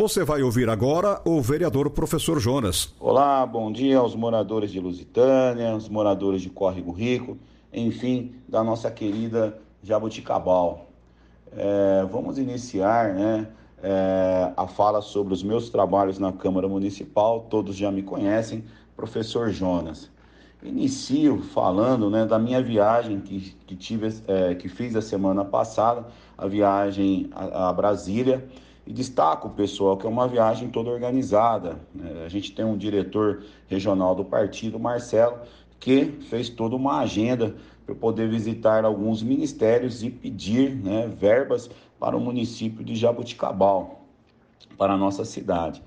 Você vai ouvir agora o vereador professor Jonas. Olá, bom dia aos moradores de Lusitânia, os moradores de Córrego Rico, enfim, da nossa querida Jabuticabal. É, vamos iniciar né, é, a fala sobre os meus trabalhos na Câmara Municipal, todos já me conhecem, professor Jonas. Inicio falando né, da minha viagem que, que, tive, é, que fiz a semana passada, a viagem a, a Brasília, e destaco, pessoal, que é uma viagem toda organizada. Né? A gente tem um diretor regional do partido, Marcelo, que fez toda uma agenda para poder visitar alguns ministérios e pedir né, verbas para o município de Jabuticabal, para a nossa cidade.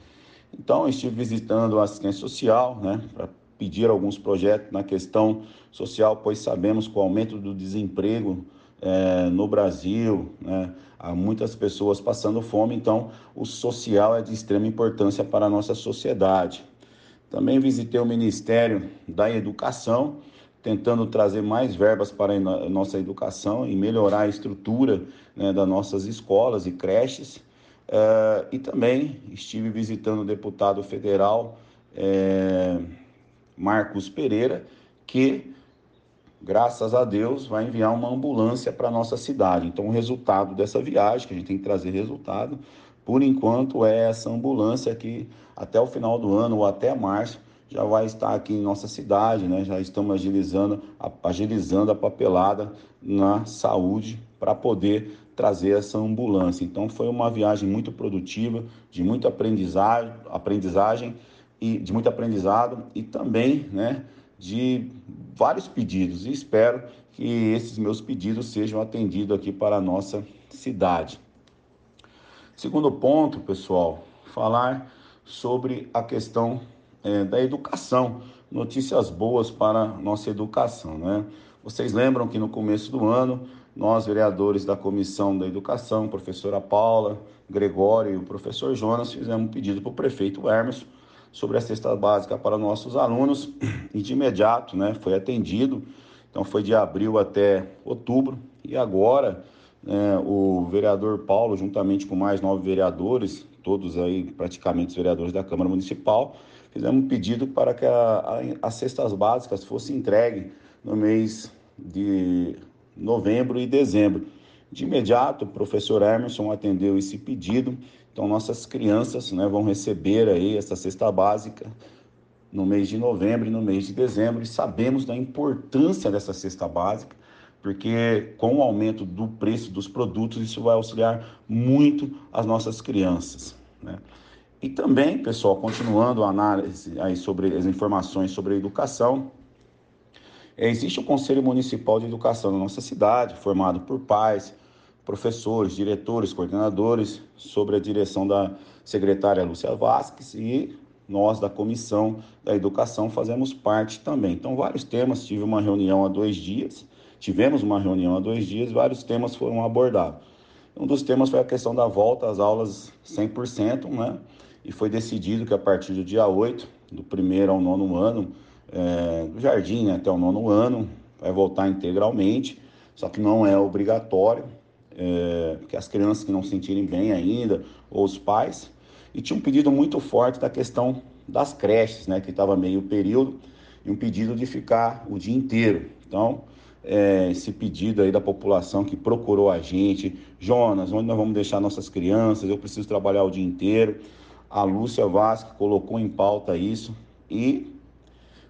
Então, estive visitando a assistência social, né, para pedir alguns projetos na questão social, pois sabemos que o aumento do desemprego é, no Brasil, né, há muitas pessoas passando fome, então o social é de extrema importância para a nossa sociedade. Também visitei o Ministério da Educação, tentando trazer mais verbas para a nossa educação e melhorar a estrutura né, das nossas escolas e creches. Uh, e também estive visitando o deputado federal é, Marcos Pereira, que graças a Deus, vai enviar uma ambulância para a nossa cidade. Então, o resultado dessa viagem, que a gente tem que trazer resultado, por enquanto é essa ambulância que até o final do ano ou até março já vai estar aqui em nossa cidade, né? Já estamos agilizando, agilizando a papelada na saúde para poder trazer essa ambulância. Então foi uma viagem muito produtiva, de muita aprendizagem, aprendizagem e de muito aprendizado e também, né, de vários pedidos e espero que esses meus pedidos sejam atendidos aqui para a nossa cidade. Segundo ponto, pessoal, falar sobre a questão é, da educação, notícias boas para nossa educação, né? Vocês lembram que no começo do ano, nós, vereadores da Comissão da Educação, professora Paula, Gregório e o professor Jonas, fizemos um pedido para o prefeito Hermes sobre a cesta básica para nossos alunos e de imediato né, foi atendido. Então foi de abril até outubro e agora né, o vereador Paulo, juntamente com mais nove vereadores, todos aí praticamente os vereadores da Câmara Municipal, fizemos um pedido para que a, a, as cestas básicas fossem entregues no mês de novembro e dezembro. De imediato, o professor Emerson atendeu esse pedido então, nossas crianças né, vão receber aí essa cesta básica no mês de novembro e no mês de dezembro, e sabemos da importância dessa cesta básica, porque com o aumento do preço dos produtos, isso vai auxiliar muito as nossas crianças. Né? E também, pessoal, continuando a análise aí sobre as informações sobre a educação, existe o Conselho Municipal de Educação na nossa cidade, formado por pais, professores, diretores, coordenadores, sobre a direção da secretária Lúcia Vasques e nós da Comissão da Educação fazemos parte também. Então, vários temas, tive uma reunião há dois dias, tivemos uma reunião há dois dias, vários temas foram abordados. Um dos temas foi a questão da volta às aulas 100%, né? E foi decidido que a partir do dia 8, do primeiro ao nono ano, é, do jardim até o nono ano, vai voltar integralmente, só que não é obrigatório, é, que as crianças que não se sentirem bem ainda, ou os pais. E tinha um pedido muito forte da questão das creches, né, que estava meio período, e um pedido de ficar o dia inteiro. Então, é, esse pedido aí da população que procurou a gente, Jonas, onde nós vamos deixar nossas crianças? Eu preciso trabalhar o dia inteiro. A Lúcia Vasque colocou em pauta isso e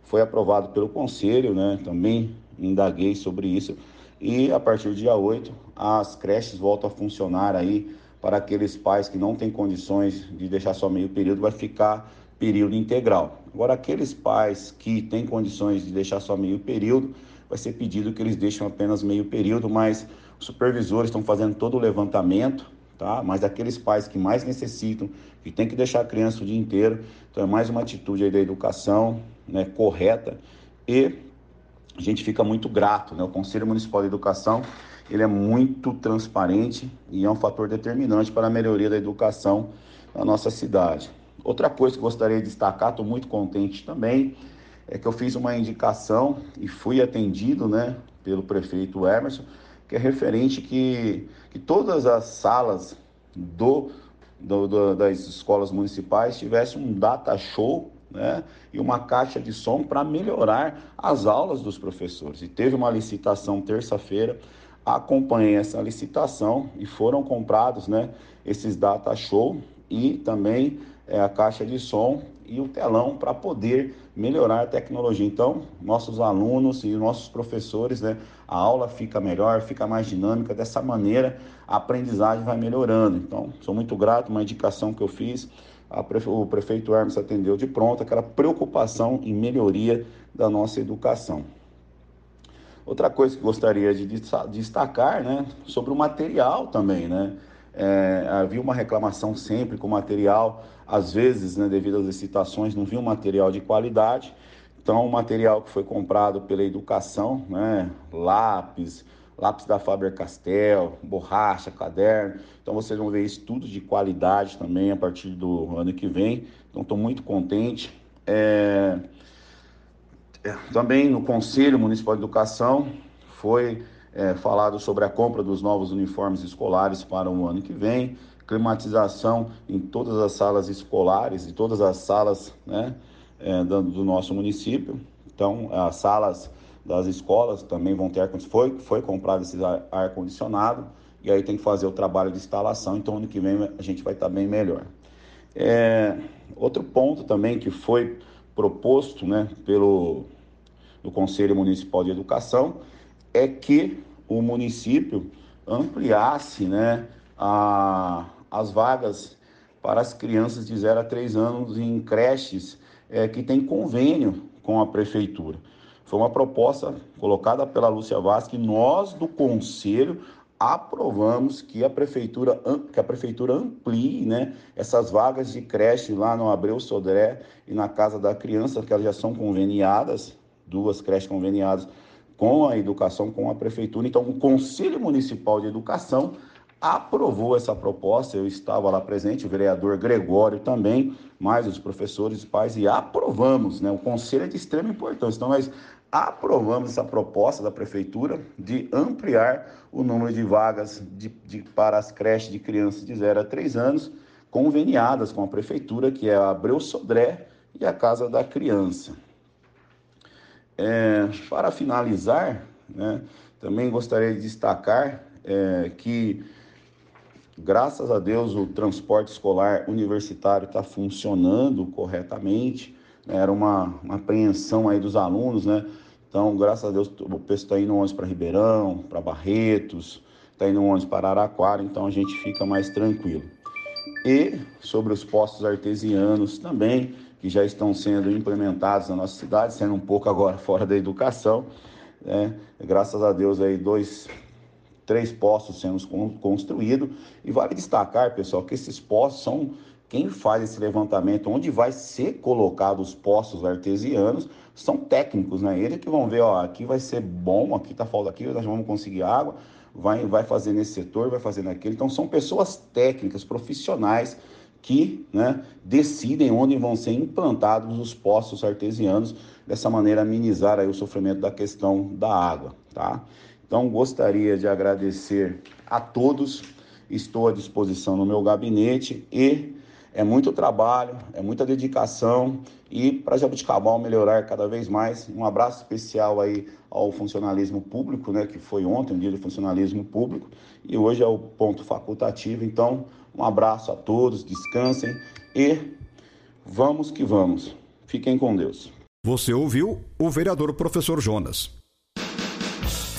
foi aprovado pelo conselho, né? Também indaguei sobre isso e a partir do dia 8, as creches voltam a funcionar aí para aqueles pais que não têm condições de deixar só meio período, vai ficar período integral. Agora, aqueles pais que têm condições de deixar só meio período, vai ser pedido que eles deixem apenas meio período, mas os supervisores estão fazendo todo o levantamento, tá? Mas daqueles pais que mais necessitam, que tem que deixar a criança o dia inteiro. Então é mais uma atitude aí da educação, né, correta e a gente fica muito grato, né? O Conselho Municipal de Educação, ele é muito transparente e é um fator determinante para a melhoria da educação na nossa cidade. Outra coisa que gostaria de destacar, estou muito contente também, é que eu fiz uma indicação e fui atendido, né, pelo prefeito Emerson, que é referente que, que todas as salas do, do, do das escolas municipais tivessem um data show né, e uma caixa de som para melhorar as aulas dos professores. E teve uma licitação terça-feira, acompanhei essa licitação e foram comprados né, esses data show e também é, a caixa de som e o telão para poder melhorar a tecnologia. Então, nossos alunos e nossos professores, né, a aula fica melhor, fica mais dinâmica. Dessa maneira, a aprendizagem vai melhorando. Então, sou muito grato, uma indicação que eu fiz prefe... o prefeito Hermes atendeu de pronto aquela preocupação em melhoria da nossa educação. Outra coisa que gostaria de destacar, né, sobre o material também, né, é, havia uma reclamação sempre com o material, às vezes, né, devido às licitações, não vinha um material de qualidade, então o material que foi comprado pela educação, né, lápis, lápis da Faber-Castell, borracha, caderno. Então vocês vão ver isso tudo de qualidade também a partir do ano que vem. Então estou muito contente. É... É, também no Conselho Municipal de Educação foi é, falado sobre a compra dos novos uniformes escolares para o ano que vem, climatização em todas as salas escolares e todas as salas né, é, do nosso município. Então, as salas das escolas também vão ter foi foi comprado esse ar condicionado e aí tem que fazer o trabalho de instalação. Então ano que vem a gente vai estar bem melhor. É, outro ponto também que foi proposto, né, pelo do Conselho Municipal de Educação é que o município ampliasse, né, a, as vagas para as crianças de 0 a 3 anos em creches é, que tem convênio com a prefeitura. Foi uma proposta colocada pela Lúcia Vaz que nós do conselho aprovamos que a prefeitura que a prefeitura amplie, né, essas vagas de creche lá no Abreu Sodré e na Casa da Criança, que elas já são conveniadas, duas creches conveniadas com a educação, com a prefeitura. Então, o Conselho Municipal de Educação aprovou essa proposta. Eu estava lá presente, o vereador Gregório também, mais os professores e pais, e aprovamos, né? O conselho é de extrema importância. Então, nós aprovamos essa proposta da prefeitura de ampliar o número de vagas de, de, para as creches de crianças de 0 a 3 anos, conveniadas com a prefeitura, que é a Abreu Sodré e a Casa da Criança. É, para finalizar, né, também gostaria de destacar é, que Graças a Deus, o transporte escolar universitário está funcionando corretamente. Né? Era uma, uma apreensão aí dos alunos, né? Então, graças a Deus, o pessoal está indo ônibus para Ribeirão, para Barretos, está indo ônibus para Araquara, então a gente fica mais tranquilo. E sobre os postos artesianos também, que já estão sendo implementados na nossa cidade, sendo um pouco agora fora da educação, né? Graças a Deus aí dois três postos sendo construídos. E vale destacar, pessoal, que esses postos são quem faz esse levantamento, onde vai ser colocados os postos artesianos, são técnicos, né? Eles que vão ver, ó, aqui vai ser bom, aqui tá falta aqui, nós vamos conseguir água, vai, vai fazer nesse setor, vai fazer naquele. Então são pessoas técnicas, profissionais que né, decidem onde vão ser implantados os postos artesianos, dessa maneira amenizar aí o sofrimento da questão da água, tá? Então, gostaria de agradecer a todos. Estou à disposição no meu gabinete e é muito trabalho, é muita dedicação e para Jabuticabal melhorar cada vez mais. Um abraço especial aí ao funcionalismo público, né, que foi ontem, um dia de funcionalismo público, e hoje é o ponto facultativo. Então, um abraço a todos, descansem e vamos que vamos. Fiquem com Deus. Você ouviu o vereador professor Jonas.